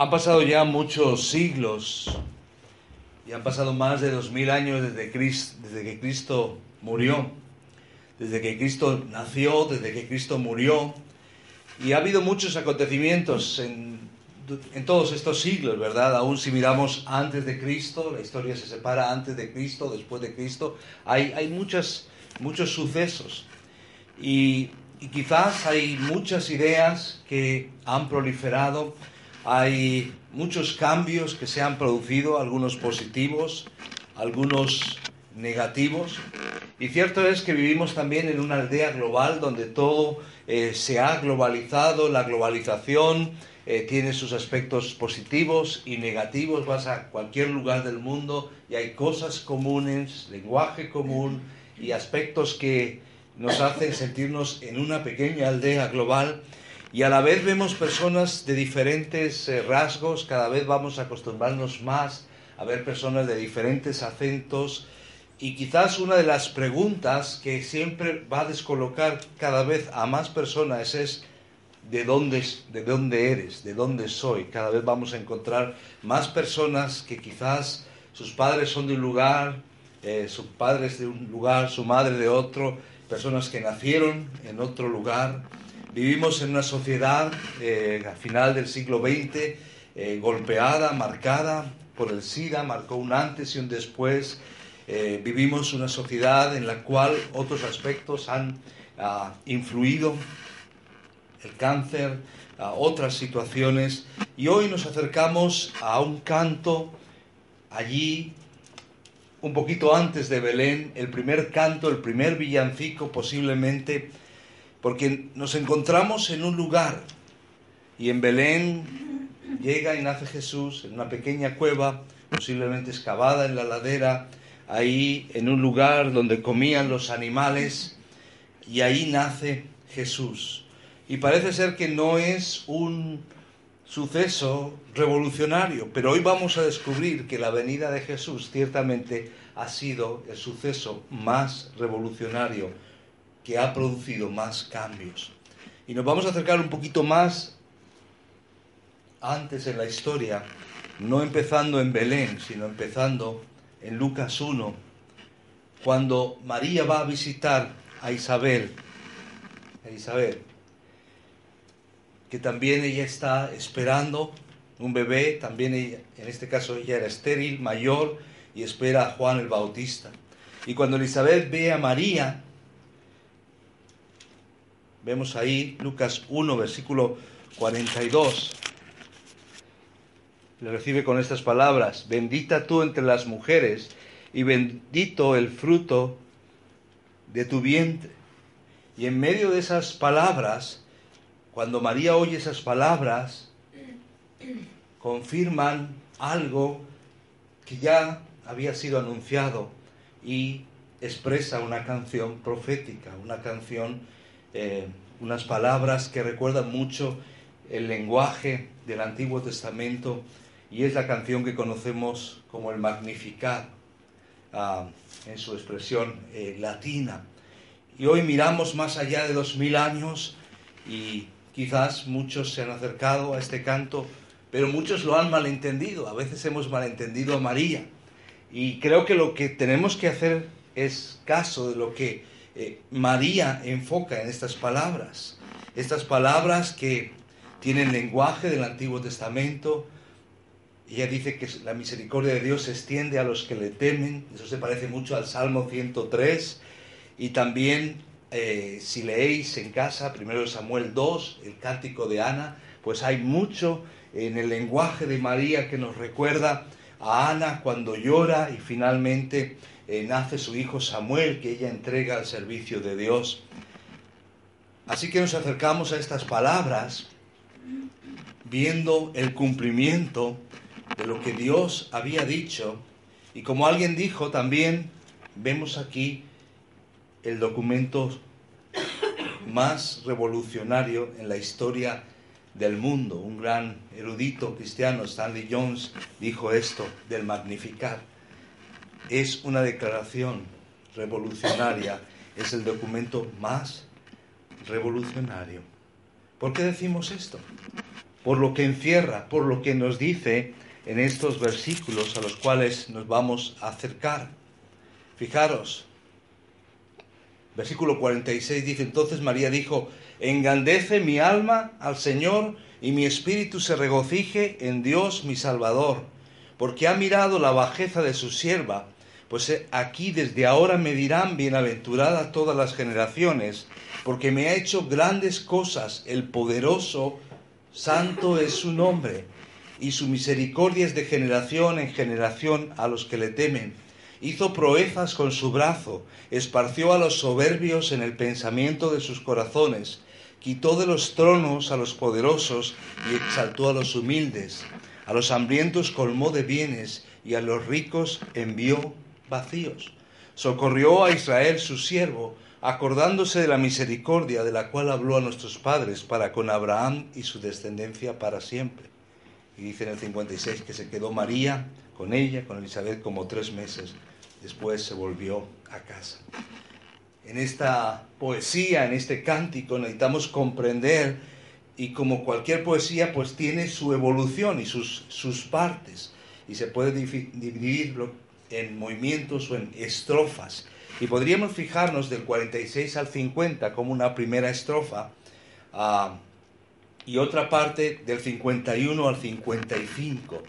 Han pasado ya muchos siglos y han pasado más de dos mil años desde, desde que Cristo murió, desde que Cristo nació, desde que Cristo murió. Y ha habido muchos acontecimientos en, en todos estos siglos, ¿verdad? Aún si miramos antes de Cristo, la historia se separa antes de Cristo, después de Cristo, hay, hay muchas, muchos sucesos. Y, y quizás hay muchas ideas que han proliferado, hay muchos cambios que se han producido, algunos positivos, algunos negativos. Y cierto es que vivimos también en una aldea global donde todo eh, se ha globalizado, la globalización eh, tiene sus aspectos positivos y negativos. Vas a cualquier lugar del mundo y hay cosas comunes, lenguaje común y aspectos que nos hacen sentirnos en una pequeña aldea global y a la vez vemos personas de diferentes eh, rasgos, cada vez vamos a acostumbrarnos más a ver personas de diferentes acentos. Y quizás una de las preguntas que siempre va a descolocar cada vez a más personas es de dónde, de dónde eres, de dónde soy. Cada vez vamos a encontrar más personas que quizás sus padres son de un lugar, eh, sus padres de un lugar, su madre de otro, personas que nacieron en otro lugar Vivimos en una sociedad eh, al final del siglo XX eh, golpeada, marcada por el SIDA, marcó un antes y un después. Eh, vivimos una sociedad en la cual otros aspectos han ah, influido, el cáncer, otras situaciones, y hoy nos acercamos a un canto allí un poquito antes de Belén, el primer canto, el primer villancico posiblemente porque nos encontramos en un lugar y en Belén llega y nace Jesús en una pequeña cueva, posiblemente excavada en la ladera, ahí en un lugar donde comían los animales y ahí nace Jesús. Y parece ser que no es un suceso revolucionario, pero hoy vamos a descubrir que la venida de Jesús ciertamente ha sido el suceso más revolucionario que ha producido más cambios. Y nos vamos a acercar un poquito más antes en la historia, no empezando en Belén, sino empezando en Lucas 1, cuando María va a visitar a Isabel, a Isabel, que también ella está esperando un bebé, también en este caso ella era estéril, mayor, y espera a Juan el Bautista. Y cuando Elizabeth ve a María, Vemos ahí Lucas 1, versículo 42. Le recibe con estas palabras, bendita tú entre las mujeres y bendito el fruto de tu vientre. Y en medio de esas palabras, cuando María oye esas palabras, confirman algo que ya había sido anunciado y expresa una canción profética, una canción eh, unas palabras que recuerdan mucho el lenguaje del Antiguo Testamento y es la canción que conocemos como el Magnificat ah, en su expresión eh, latina. Y hoy miramos más allá de dos mil años y quizás muchos se han acercado a este canto, pero muchos lo han malentendido. A veces hemos malentendido a María. Y creo que lo que tenemos que hacer es caso de lo que eh, María enfoca en estas palabras. Estas palabras que tienen lenguaje del Antiguo Testamento. Ella dice que la misericordia de Dios se extiende a los que le temen. Eso se parece mucho al Salmo 103. Y también, eh, si leéis en casa, primero Samuel 2, el cántico de Ana, pues hay mucho en el lenguaje de María que nos recuerda a Ana cuando llora y finalmente eh, nace su hijo Samuel que ella entrega al servicio de Dios. Así que nos acercamos a estas palabras viendo el cumplimiento de lo que Dios había dicho y como alguien dijo también vemos aquí el documento más revolucionario en la historia del mundo. Un gran erudito cristiano, Stanley Jones, dijo esto del Magnificar es una declaración revolucionaria, es el documento más revolucionario. ¿Por qué decimos esto? por lo que encierra, por lo que nos dice en estos versículos a los cuales nos vamos a acercar. Fijaros, versículo 46 dice, entonces María dijo, engrandece mi alma al Señor y mi espíritu se regocije en Dios mi Salvador, porque ha mirado la bajeza de su sierva, pues aquí desde ahora me dirán bienaventurada todas las generaciones, porque me ha hecho grandes cosas, el poderoso, santo es su nombre, y su misericordia es de generación en generación a los que le temen. Hizo proezas con su brazo, esparció a los soberbios en el pensamiento de sus corazones, quitó de los tronos a los poderosos y exaltó a los humildes. A los hambrientos colmó de bienes y a los ricos envió vacíos. Socorrió a Israel su siervo, acordándose de la misericordia de la cual habló a nuestros padres para con Abraham y su descendencia para siempre. Y dice en el 56 que se quedó María con ella, con Elizabeth, como tres meses. Después se volvió a casa en esta poesía, en este cántico, necesitamos comprender y como cualquier poesía, pues tiene su evolución y sus, sus partes y se puede dividirlo en movimientos o en estrofas. Y podríamos fijarnos del 46 al 50 como una primera estrofa uh, y otra parte del 51 al 55.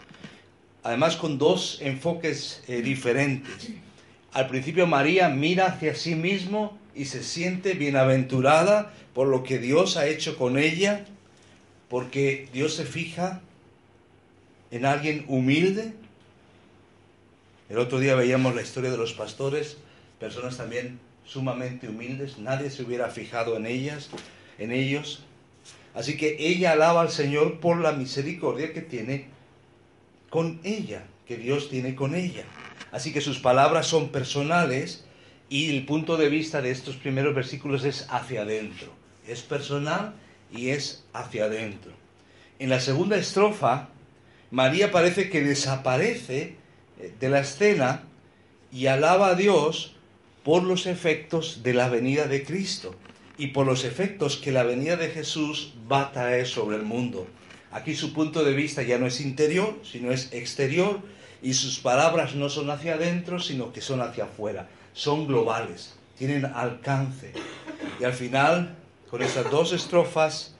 Además con dos enfoques eh, diferentes. Al principio María mira hacia sí mismo y se siente bienaventurada por lo que Dios ha hecho con ella, porque Dios se fija en alguien humilde. El otro día veíamos la historia de los pastores, personas también sumamente humildes, nadie se hubiera fijado en ellas, en ellos. Así que ella alaba al Señor por la misericordia que tiene con ella, que Dios tiene con ella. Así que sus palabras son personales y el punto de vista de estos primeros versículos es hacia adentro. Es personal y es hacia adentro. En la segunda estrofa, María parece que desaparece de la escena y alaba a Dios por los efectos de la venida de Cristo y por los efectos que la venida de Jesús va a traer sobre el mundo. Aquí su punto de vista ya no es interior, sino es exterior y sus palabras no son hacia adentro, sino que son hacia afuera. Son globales, tienen alcance. Y al final, con esas dos estrofas,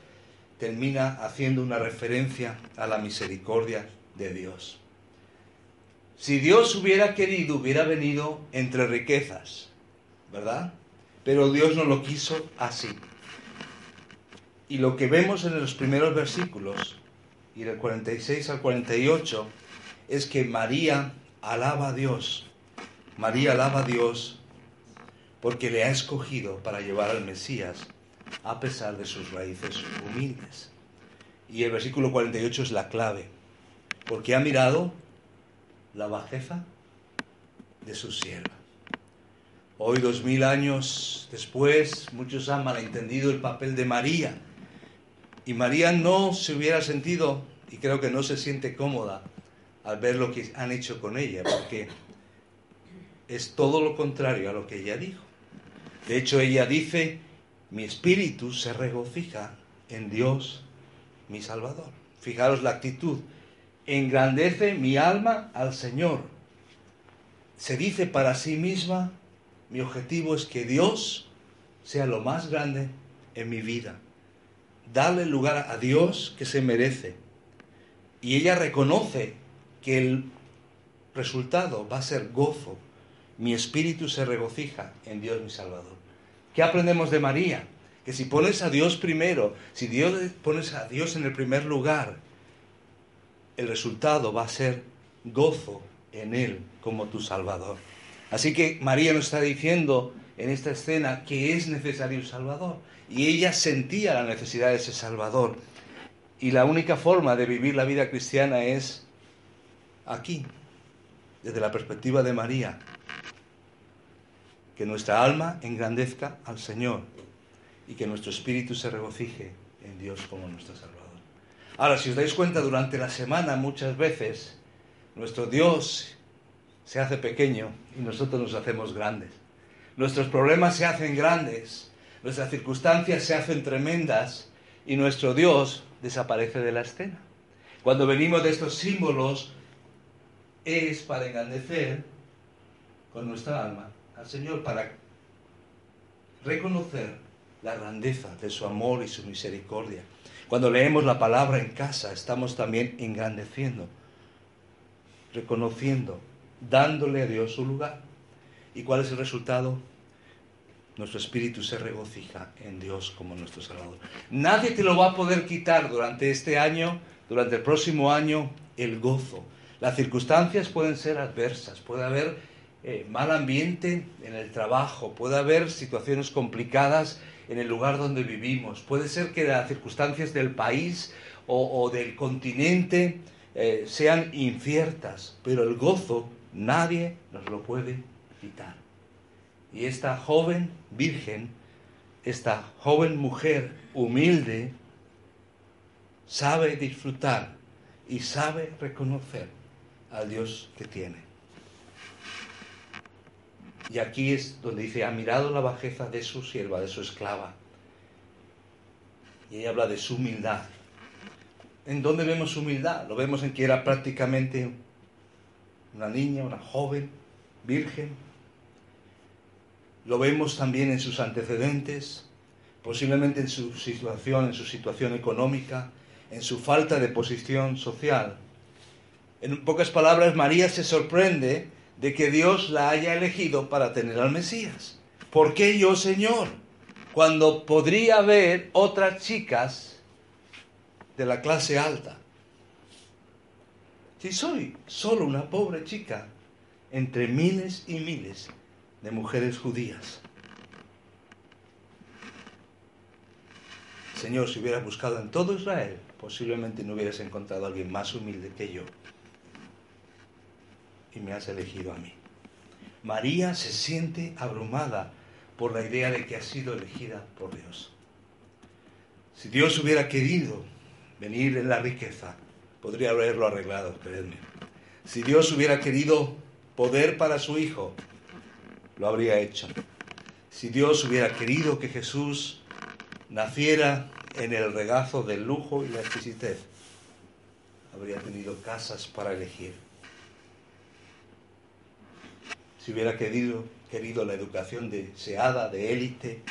termina haciendo una referencia a la misericordia de Dios. Si Dios hubiera querido, hubiera venido entre riquezas, ¿verdad? Pero Dios no lo quiso así. Y lo que vemos en los primeros versículos, y del 46 al 48, es que María alaba a Dios. María alaba a Dios porque le ha escogido para llevar al Mesías a pesar de sus raíces humildes. Y el versículo 48 es la clave, porque ha mirado la bajeza de su sierva. Hoy, dos mil años después, muchos han malentendido el papel de María. Y María no se hubiera sentido, y creo que no se siente cómoda, al ver lo que han hecho con ella, porque es todo lo contrario a lo que ella dijo. De hecho, ella dice, mi espíritu se regocija en Dios, mi Salvador. Fijaros la actitud. Engrandece mi alma al Señor. Se dice para sí misma, mi objetivo es que Dios sea lo más grande en mi vida. Darle lugar a Dios que se merece. Y ella reconoce que el resultado va a ser gozo. Mi espíritu se regocija en Dios mi Salvador. ¿Qué aprendemos de María? Que si pones a Dios primero, si Dios, pones a Dios en el primer lugar, el resultado va a ser gozo en Él como tu Salvador. Así que María nos está diciendo en esta escena que es necesario un Salvador. Y ella sentía la necesidad de ese Salvador. Y la única forma de vivir la vida cristiana es aquí, desde la perspectiva de María, que nuestra alma engrandezca al Señor y que nuestro espíritu se regocije en Dios como nuestro Salvador. Ahora, si os dais cuenta, durante la semana muchas veces nuestro Dios se hace pequeño y nosotros nos hacemos grandes. Nuestros problemas se hacen grandes, nuestras circunstancias se hacen tremendas y nuestro Dios desaparece de la escena. Cuando venimos de estos símbolos es para engrandecer con nuestra alma al Señor, para reconocer la grandeza de su amor y su misericordia. Cuando leemos la palabra en casa, estamos también engrandeciendo, reconociendo, dándole a Dios su lugar. ¿Y cuál es el resultado? Nuestro espíritu se regocija en Dios como nuestro Salvador. Nadie te lo va a poder quitar durante este año, durante el próximo año, el gozo. Las circunstancias pueden ser adversas, puede haber eh, mal ambiente en el trabajo, puede haber situaciones complicadas en el lugar donde vivimos, puede ser que las circunstancias del país o, del continente eh, sean inciertas, pero el gozo nadie nos lo puede quitar. Y esta joven virgen, esta joven mujer humilde, sabe disfrutar y sabe reconocer al Dios que tiene. Y aquí es donde dice, ha mirado la bajeza de su sierva, de su esclava. Y ella habla de su humildad. ¿En dónde vemos su humildad? Lo vemos en que era prácticamente una niña, una joven, virgen, lo vemos también en sus antecedentes, posiblemente en su situación, en su situación económica, en su falta de posición social. En pocas palabras, María se sorprende de que Dios la haya elegido para tener al Mesías. ¿Por qué yo, Señor? Cuando podría haber otras chicas de la clase alta. Si soy solo una pobre chica entre miles y miles de mujeres judías. Señor, si hubieras buscado en todo Israel, posiblemente no hubieras encontrado a alguien más humilde que yo. Y me has elegido a mí. María se siente abrumada por la idea de que ha sido elegida por Dios. Si Dios hubiera querido venir en la riqueza, podría haberlo arreglado, creedme. Si Dios hubiera querido poder para su Hijo, lo habría hecho. Si Dios hubiera querido que Jesús naciera en el regazo del lujo y la exquisitez, habría tenido casas para elegir. Si hubiera querido, la educación deseada, de élite,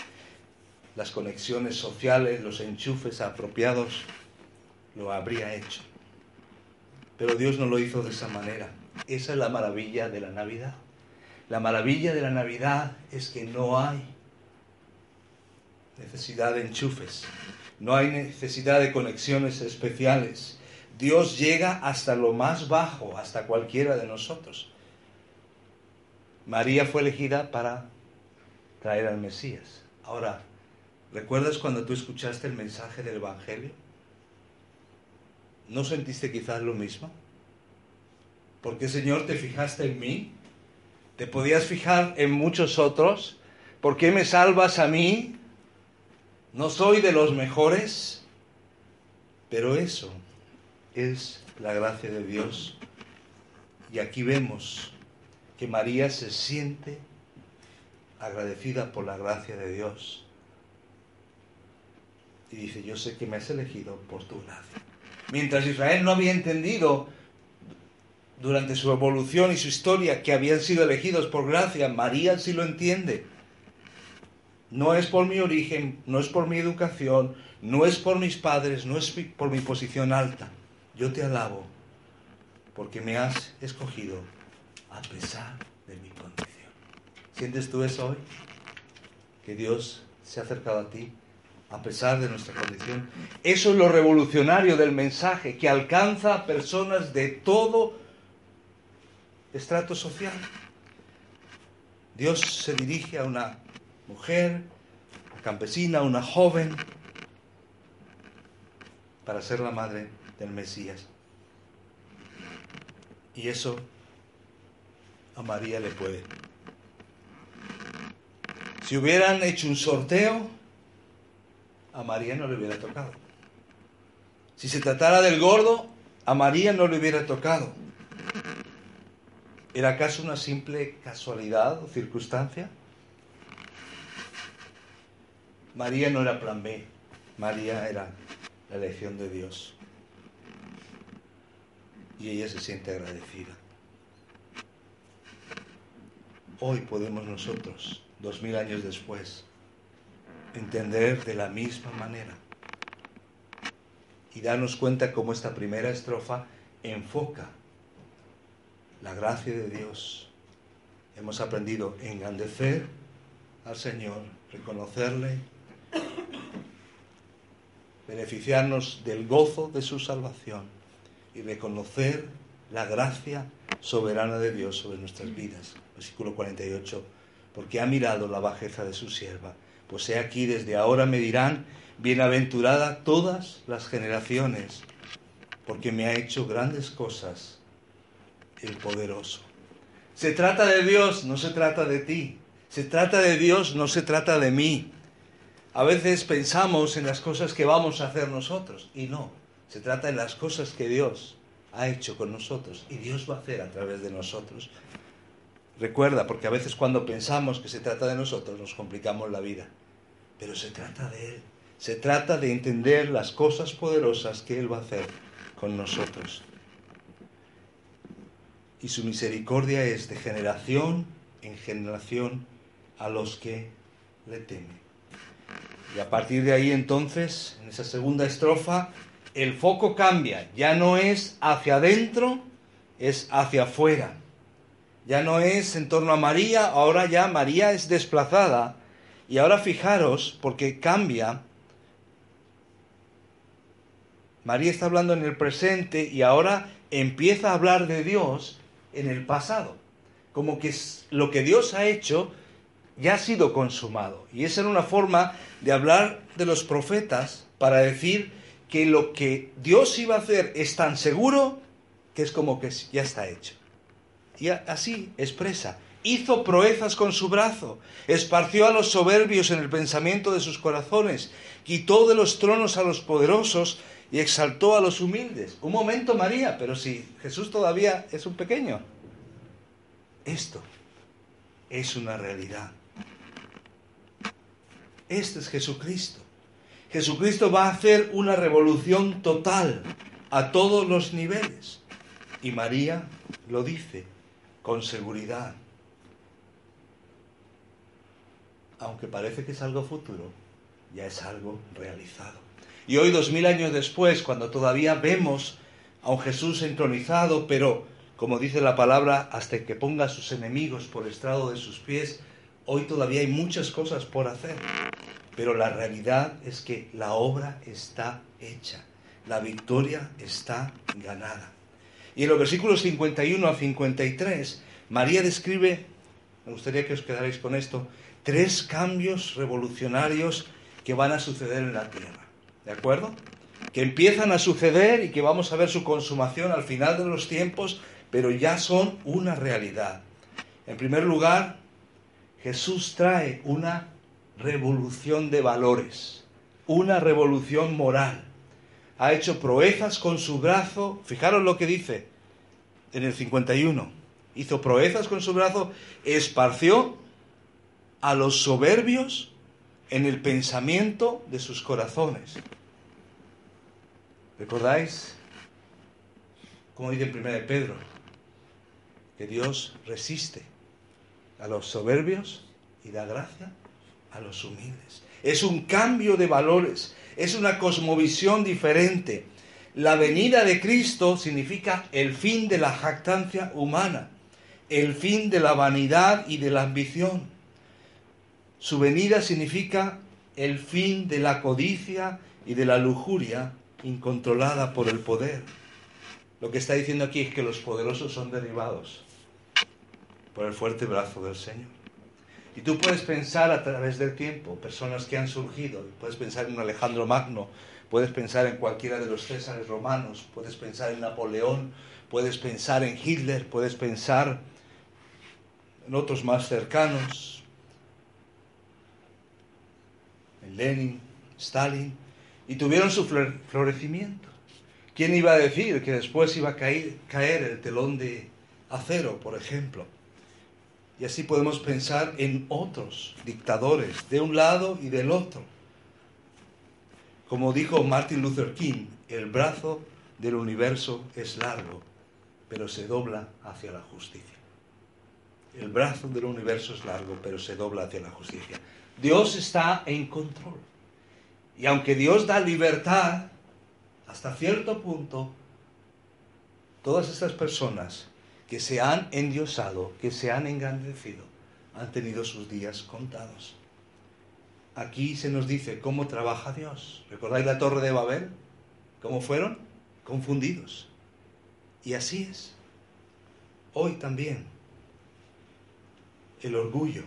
las conexiones sociales, los enchufes apropiados, lo habría hecho. Pero Dios no lo hizo de esa manera. Esa es la maravilla de la Navidad. La maravilla de la Navidad es que no hay necesidad de enchufes, no hay necesidad de conexiones especiales. Dios llega hasta lo más bajo, hasta cualquiera de nosotros. María fue elegida para traer al Mesías. Ahora, ¿recuerdas cuando tú escuchaste el mensaje del Evangelio? ¿No sentiste quizás lo mismo? ¿Por qué, Señor, te fijaste en mí? Te podías fijar en muchos otros. ¿Por qué me salvas a mí? No soy de los mejores. Pero eso es la gracia de Dios. Y aquí vemos que María se siente agradecida por la gracia de Dios. Y dice, yo sé que me has elegido por tu gracia. Mientras Israel no había entendido durante su evolución y su historia que habían sido elegidos por gracia, María sí lo entiende. No es por mi origen, no es por mi educación, no es por mis padres, no es por mi posición alta. Yo te alabo porque me has escogido a pesar de mi condición. ¿Sientes tú eso hoy? Que Dios se ha acercado a ti a pesar de nuestra condición. Eso es lo revolucionario del mensaje, que alcanza a personas de todo estrato social. Dios se dirige a una mujer, campesina, una joven, para ser la madre del Mesías. Y eso a María le puede. Si hubieran hecho un sorteo, a María no le hubiera tocado. Si se tratara del gordo, a María no le hubiera tocado. ¿Era acaso una simple casualidad o circunstancia? María no era plan B, María era la elección de Dios. Y ella se siente agradecida. Hoy podemos nosotros, dos mil años después, entender de la misma manera y darnos cuenta cómo esta primera estrofa enfoca la gracia de Dios. Hemos aprendido a engrandecer al Señor, reconocerle, beneficiarnos del gozo de su salvación y reconocer la gracia soberana de Dios sobre nuestras vidas. Versículo 48, porque ha mirado la bajeza de su sierva, pues he aquí desde ahora me dirán, bienaventurada todas las generaciones, porque me ha hecho grandes cosas el poderoso. Se trata de Dios, no se trata de ti. Se trata de Dios, no se trata de mí. A veces pensamos en las cosas que vamos a hacer nosotros y no, se trata de las cosas que Dios ha hecho con nosotros y Dios va a hacer a través de nosotros. Recuerda, porque a veces cuando pensamos que se trata de nosotros nos complicamos la vida, pero se trata de Él. Se trata de entender las cosas poderosas que Él va a hacer con nosotros. Y su misericordia es de generación en generación a los que le temen. Y a partir de ahí entonces, en esa segunda estrofa, el foco cambia. Ya no es hacia adentro, es hacia afuera. Ya no es en torno a María, ahora ya María es desplazada. Y ahora fijaros, porque cambia, María está hablando en el presente y ahora empieza a hablar de Dios en el pasado. Como que lo que Dios ha hecho ya ha sido consumado. Y esa era una forma de hablar de los profetas para decir que lo que Dios iba a hacer es tan seguro que es como que ya está hecho. Y así expresa. Hizo proezas con su brazo, esparció a los soberbios en el pensamiento de sus corazones, quitó de los tronos a los poderosos y exaltó a los humildes. Un momento María, pero si Jesús todavía es un pequeño. Esto es una realidad. Este es Jesucristo. Jesucristo va a hacer una revolución total a todos los niveles. Y María lo dice con seguridad. Aunque parece que es algo futuro, ya es algo realizado. Y hoy, dos mil años después, cuando todavía vemos a un Jesús entronizado, pero, como dice la palabra, hasta que ponga a sus enemigos por estrado de sus pies, hoy todavía hay muchas cosas por hacer. Pero la realidad es que la obra está hecha, la victoria está ganada. Y en los versículos 51 a 53, María describe, me gustaría que os quedarais con esto, tres cambios revolucionarios que van a suceder en la tierra. ¿De acuerdo? Que empiezan a suceder y que vamos a ver su consumación al final de los tiempos, pero ya son una realidad. En primer lugar, Jesús trae una revolución de valores, una revolución moral. Ha hecho proezas con su brazo, fijaros lo que dice en el 51, hizo proezas con su brazo, esparció a los soberbios en el pensamiento de sus corazones. ¿Recordáis? Como dice en 1 de Pedro, que Dios resiste a los soberbios y da gracia a los humildes. Es un cambio de valores, es una cosmovisión diferente. La venida de Cristo significa el fin de la jactancia humana, el fin de la vanidad y de la ambición. Su venida significa el fin de la codicia y de la lujuria incontrolada por el poder. Lo que está diciendo aquí es que los poderosos son derribados por el fuerte brazo del Señor. Y tú puedes pensar a través del tiempo, personas que han surgido, puedes pensar en un Alejandro Magno, puedes pensar en cualquiera de los Césares romanos, puedes pensar en Napoleón, puedes pensar en Hitler, puedes pensar en otros más cercanos, en Lenin, Stalin, y tuvieron su florecimiento. ¿Quién iba a decir que después iba a caer, caer el telón de acero, por ejemplo? Y así podemos pensar en otros dictadores, de un lado y del otro. Como dijo Martin Luther King, el brazo del universo es largo, pero se dobla hacia la justicia. El brazo del universo es largo, pero se dobla hacia la justicia. Dios está en control. Y aunque Dios da libertad, hasta cierto punto, todas estas personas que se han endiosado, que se han engrandecido, han tenido sus días contados. Aquí se nos dice cómo trabaja Dios. ¿Recordáis la torre de Babel? ¿Cómo fueron? Confundidos. Y así es. Hoy también el orgullo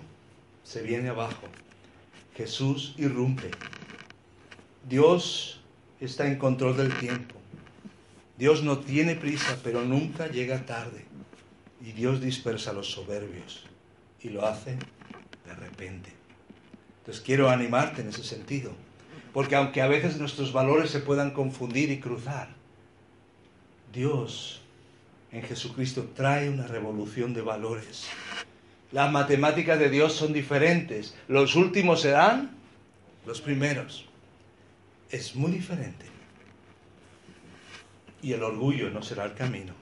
se viene abajo. Jesús irrumpe. Dios está en control del tiempo. Dios no tiene prisa, pero nunca llega tarde. Y Dios dispersa a los soberbios y lo hace de repente. Entonces quiero animarte en ese sentido, porque aunque a veces nuestros valores se puedan confundir y cruzar, Dios en Jesucristo trae una revolución de valores. Las matemáticas de Dios son diferentes. Los últimos serán los primeros. Es muy diferente. Y el orgullo no será el camino,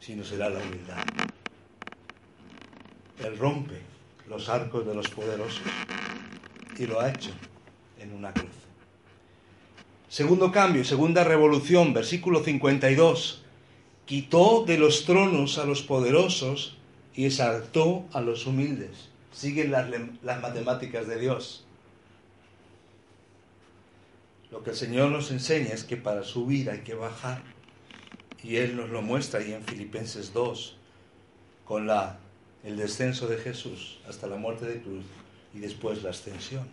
sino será la humildad. Él rompe los arcos de los poderosos y lo ha hecho en una cruz. Segundo cambio, segunda revolución, versículo 52. Quitó de los tronos a los poderosos y exaltó a los humildes. Siguen las, las matemáticas de Dios. Lo que el Señor nos enseña es que para subir hay que bajar. Y Él nos lo muestra ahí en Filipenses 2, con la el descenso de Jesús hasta la muerte de cruz y después la ascensión.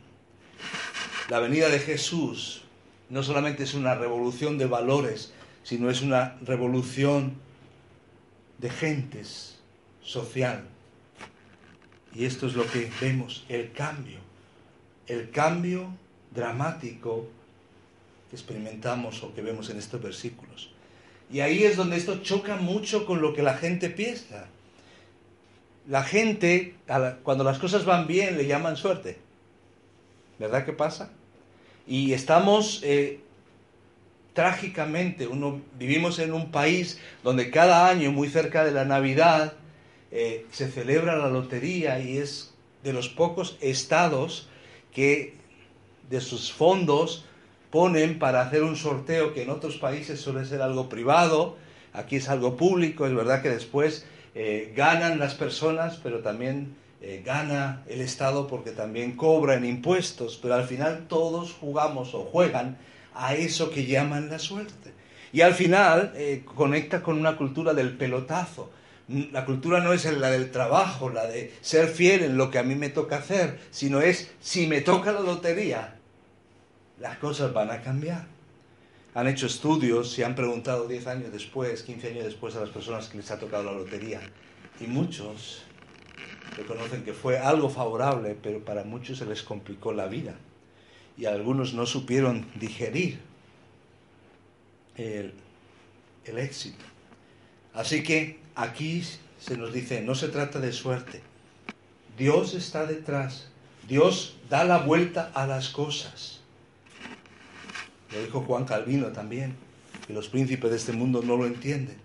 La venida de Jesús no solamente es una revolución de valores, sino es una revolución de gentes social. Y esto es lo que vemos, el cambio, el cambio dramático que experimentamos o que vemos en estos versículos. Y ahí es donde esto choca mucho con lo que la gente piensa la gente, cuando las cosas van bien, le llaman suerte. ¿Verdad que pasa? Y estamos eh, trágicamente, uno, vivimos en un país donde cada año, muy cerca de la Navidad, eh, se celebra la lotería y es de los pocos estados que de sus fondos ponen para hacer un sorteo que en otros países suele ser algo privado, aquí es algo público, es verdad que después eh, ganan las personas, pero también eh, gana el Estado porque también cobran impuestos, pero al final todos jugamos o juegan a eso que llaman la suerte. Y al final eh, conecta con una cultura del pelotazo. La cultura no es la del trabajo, la de ser fiel en lo que a mí me toca hacer, sino es si me toca la lotería, las cosas van a cambiar han hecho estudios y han preguntado 10 años después, 15 años después a las personas que les ha tocado la lotería. Y muchos reconocen que fue algo favorable, pero para muchos se les complicó la vida. Y algunos no supieron digerir el, el éxito. Así que aquí se nos dice, no se trata de suerte. Dios está detrás. Dios da la vuelta a las cosas. Lo dijo Juan Calvino también, que los príncipes de este mundo no lo entienden.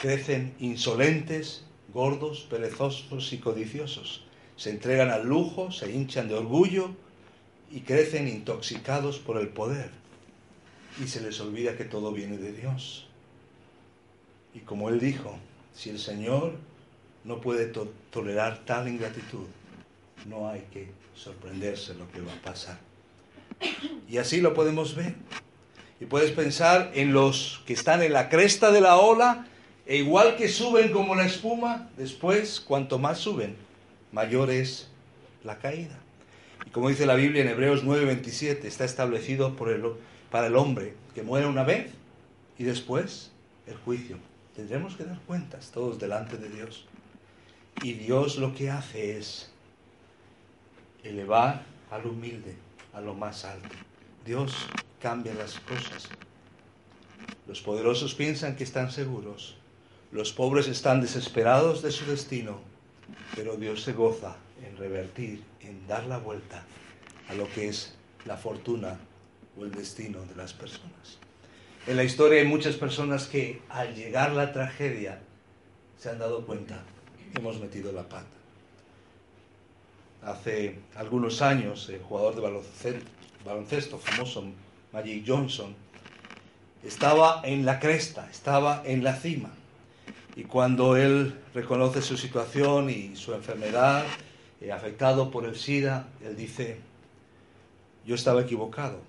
Crecen insolentes, gordos, perezosos y codiciosos. Se entregan al lujo, se hinchan de orgullo y crecen intoxicados por el poder. Y se les olvida que todo viene de Dios. Y como él dijo, si el Señor no puede tolerar tal ingratitud, no hay que sorprenderse lo que va a pasar. Y así lo podemos ver. Y puedes pensar en los que están en la cresta de la ola, e igual que suben como la espuma, después, cuanto más suben, mayor es la caída. Y como dice la Biblia en Hebreos 9:27, está establecido para el hombre que muere una vez y después el juicio. Tendremos que dar cuentas todos delante de Dios. Y Dios lo que hace es elevar al humilde a lo más alto. Dios cambia las cosas. Los poderosos piensan que están seguros. Los pobres están desesperados de su destino. Pero Dios se goza en revertir, en dar la vuelta a lo que es la fortuna o el destino de las personas. En la historia hay muchas personas que al llegar la tragedia se han dado cuenta que hemos metido la pata. Hace algunos años, el jugador de baloncesto, famoso Magic Johnson, estaba en la cresta, estaba en la cima. Y cuando él reconoce su situación y su enfermedad, eh, afectado por el SIDA, él dice, yo estaba equivocado.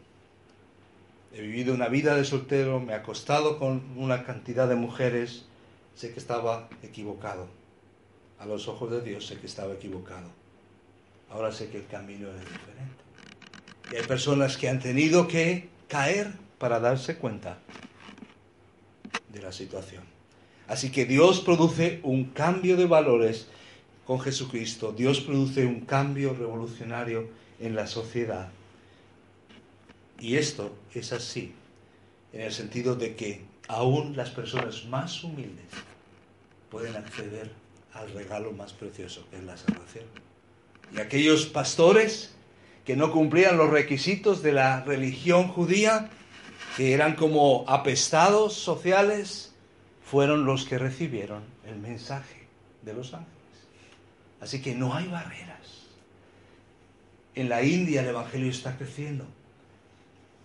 He vivido una vida de soltero, me he acostado con una cantidad de mujeres, sé que estaba equivocado. A los ojos de Dios sé que estaba equivocado. Ahora sé que el camino es diferente. Y hay personas que han tenido que caer para darse cuenta de la situación. Así que Dios produce un cambio de valores con Jesucristo. Dios produce un cambio revolucionario en la sociedad. Y esto es así, en el sentido de que aún las personas más humildes pueden acceder al regalo más precioso, que es la salvación. Y aquellos pastores que no cumplían los requisitos de la religión judía, que eran como apestados sociales, fueron los que recibieron el mensaje de los ángeles. Así que no hay barreras. En la India el Evangelio está creciendo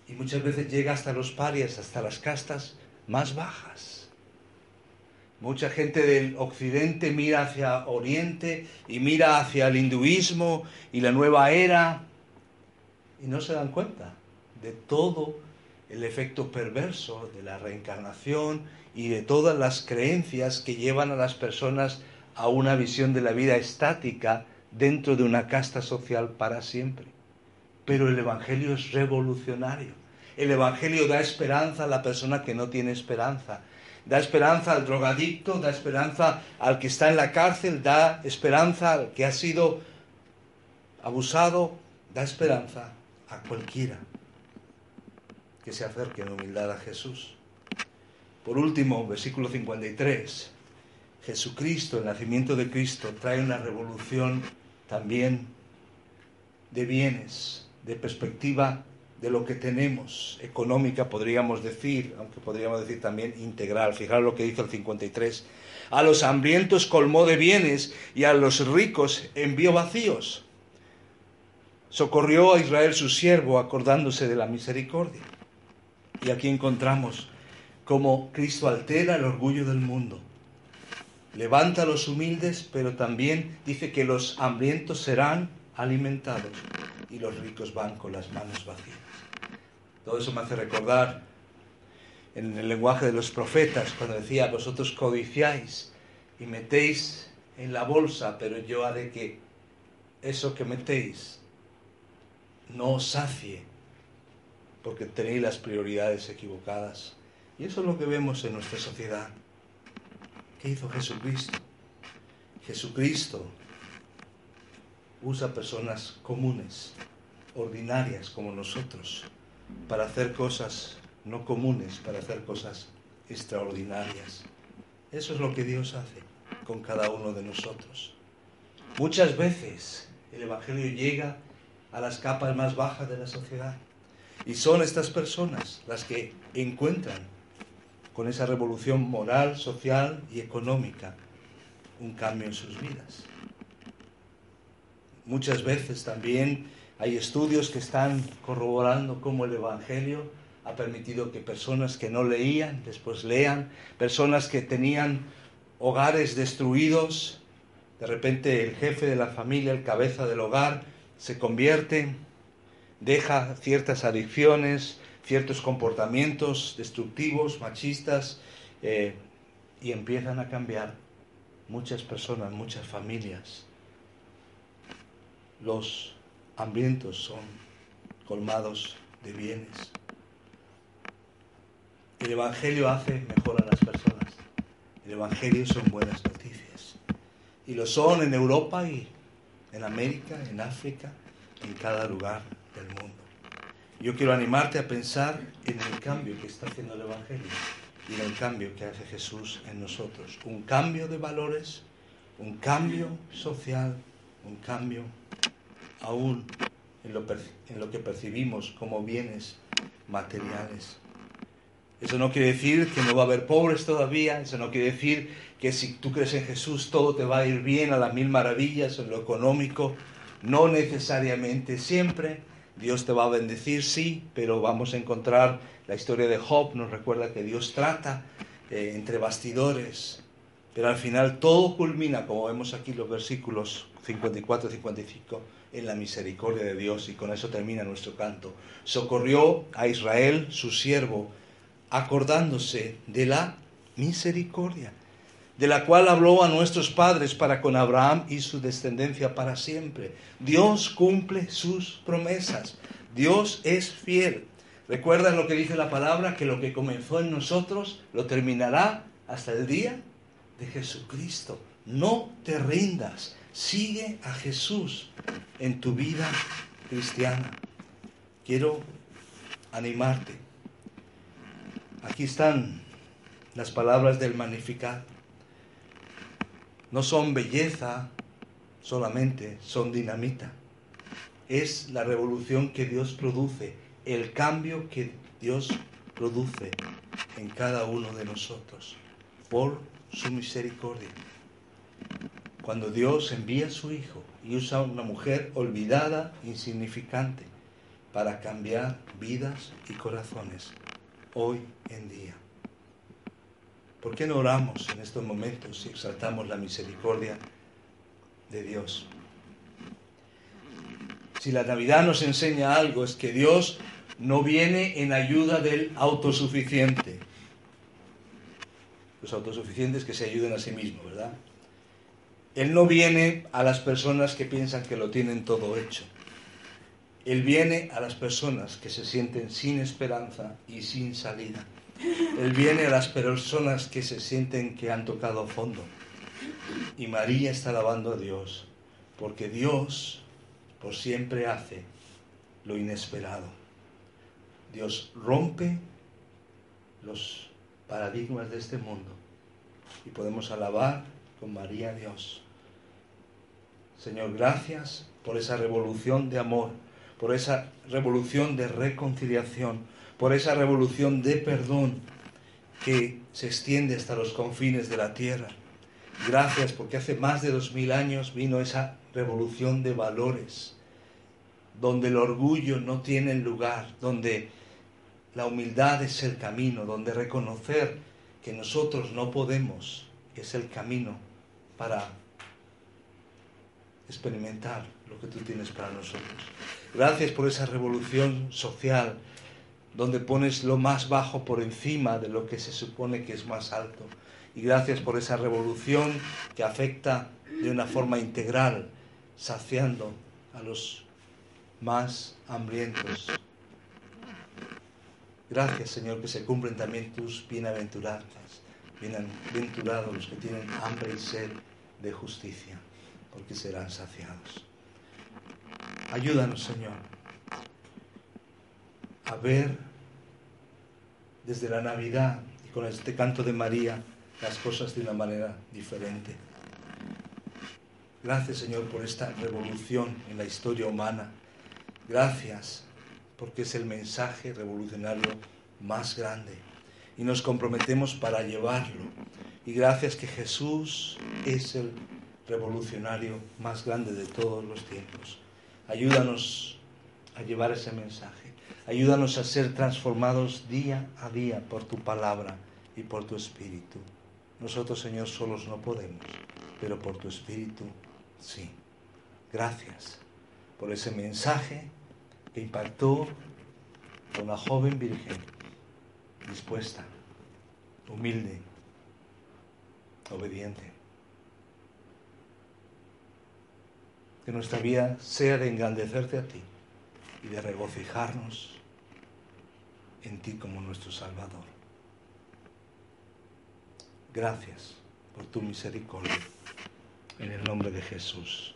y muchas veces llega hasta los parias, hasta las castas más bajas. Mucha gente del occidente mira hacia oriente y mira hacia el hinduismo y la nueva era y no se dan cuenta de todo el efecto perverso de la reencarnación y de todas las creencias que llevan a las personas a una visión de la vida estática dentro de una casta social para siempre. Pero el Evangelio es revolucionario. El Evangelio da esperanza a la persona que no tiene esperanza. Da esperanza al drogadicto, da esperanza al que está en la cárcel, da esperanza al que ha sido abusado, da esperanza a cualquiera que se acerque en humildad a Jesús. Por último, versículo 53. Jesucristo, el nacimiento de Cristo, trae una revolución también de bienes, de perspectiva de lo que tenemos, económica podríamos decir, aunque podríamos decir también integral. Fijaros lo que dice el 53. A los hambrientos colmó de bienes y a los ricos envió vacíos. Socorrió a Israel su siervo acordándose de la misericordia. Y aquí encontramos cómo Cristo altera el orgullo del mundo. Levanta a los humildes, pero también dice que los hambrientos serán alimentados y los ricos van con las manos vacías. Todo eso me hace recordar en el lenguaje de los profetas, cuando decía, vosotros codiciáis y metéis en la bolsa, pero yo haré que eso que metéis no os sacie, porque tenéis las prioridades equivocadas. Y eso es lo que vemos en nuestra sociedad. ¿Qué hizo Jesucristo? Jesucristo usa personas comunes, ordinarias como nosotros, para hacer cosas no comunes, para hacer cosas extraordinarias. Eso es lo que Dios hace con cada uno de nosotros. Muchas veces el Evangelio llega a las capas más bajas de la sociedad y son estas personas las que encuentran con esa revolución moral, social y económica, un cambio en sus vidas. Muchas veces también hay estudios que están corroborando cómo el Evangelio ha permitido que personas que no leían después lean, personas que tenían hogares destruidos, de repente el jefe de la familia, el cabeza del hogar, se convierte, deja ciertas adicciones, ciertos comportamientos destructivos, machistas, eh, y empiezan a cambiar muchas personas, muchas familias. Los hambrientos son colmados de bienes. El Evangelio hace mejor a las personas. El Evangelio son buenas noticias. Y lo son en Europa y en América, en África, en cada lugar del mundo. Yo quiero animarte a pensar en el cambio que está haciendo el Evangelio y en el cambio que hace Jesús en nosotros. Un cambio de valores, un cambio social, un cambio aún en lo, que percibimos como bienes materiales. Eso no quiere decir que no va a haber pobres todavía, eso no quiere decir que si tú crees en Jesús todo te va a ir bien a las mil maravillas en lo económico, no necesariamente siempre. Dios te va a bendecir, sí, pero vamos a encontrar la historia de Job, nos recuerda que Dios trata eh, entre bastidores, pero al final todo culmina, como vemos aquí los versículos 54 y 55, en la misericordia de Dios, y con eso termina nuestro canto. Socorrió a Israel, su siervo, acordándose de la misericordia, de la cual habló a nuestros padres para con Abraham y su descendencia para siempre. Dios cumple sus promesas. Dios es fiel. Recuerda lo que dice la palabra, que lo que comenzó en nosotros lo terminará hasta el día de Jesucristo. No te rindas. Sigue a Jesús en tu vida cristiana. Quiero animarte Aquí están las palabras del Magnificat. No son belleza solamente, son dinamita. Es la revolución que Dios produce, el cambio que Dios produce en cada uno de nosotros por su misericordia. Cuando Dios envía a su Hijo y usa a una mujer olvidada, insignificante, para cambiar vidas y corazones hoy en día. ¿Por qué no oramos en estos momentos y exaltamos la misericordia de Dios? Si la Navidad nos enseña algo es que Dios no viene en ayuda del autosuficiente. Los autosuficientes que se ayuden a sí mismos, ¿verdad? Él no viene a las personas que piensan que lo tienen todo hecho. Él viene a las personas que se sienten sin esperanza y sin salida. Él viene a las personas que se sienten que han tocado fondo. Y María está alabando a Dios, porque Dios por siempre hace lo inesperado. Dios rompe los paradigmas de este mundo y podemos alabar con María a Dios. Señor, gracias por esa revolución de amor por esa revolución de reconciliación, por esa revolución de perdón que se extiende hasta los confines de la tierra. Gracias porque hace más de dos mil años vino esa revolución de valores, donde el orgullo no tiene lugar, donde la humildad es el camino, donde reconocer que nosotros no podemos es el camino para experimentar lo que tú tienes para nosotros. Gracias por esa revolución social donde pones lo más bajo por encima de lo que se supone que es más alto. Y gracias por esa revolución que afecta de una forma integral, saciando a los más hambrientos. Gracias, Señor, que se cumplen también tus bienaventuranzas. Bienaventurados los que tienen hambre y sed de justicia, porque serán saciados. Ayúdanos, Señor, a ver desde la Navidad y con este canto de María las cosas de una manera diferente. Gracias, Señor, por esta revolución en la historia humana. Gracias porque es el mensaje revolucionario más grande y nos comprometemos para llevarlo. Y gracias que Jesús es el revolucionario más grande de todos los tiempos. Ayúdanos a llevar ese mensaje. Ayúdanos a ser transformados día a día por tu palabra y por tu espíritu. Nosotros, Señor, solos no podemos, pero por tu espíritu sí. Gracias por ese mensaje que impactó a una joven virgen dispuesta, humilde, obediente. Que nuestra vida sea de engrandecerte a ti y de regocijarnos en ti como nuestro Salvador. Gracias por tu misericordia. En el nombre de Jesús.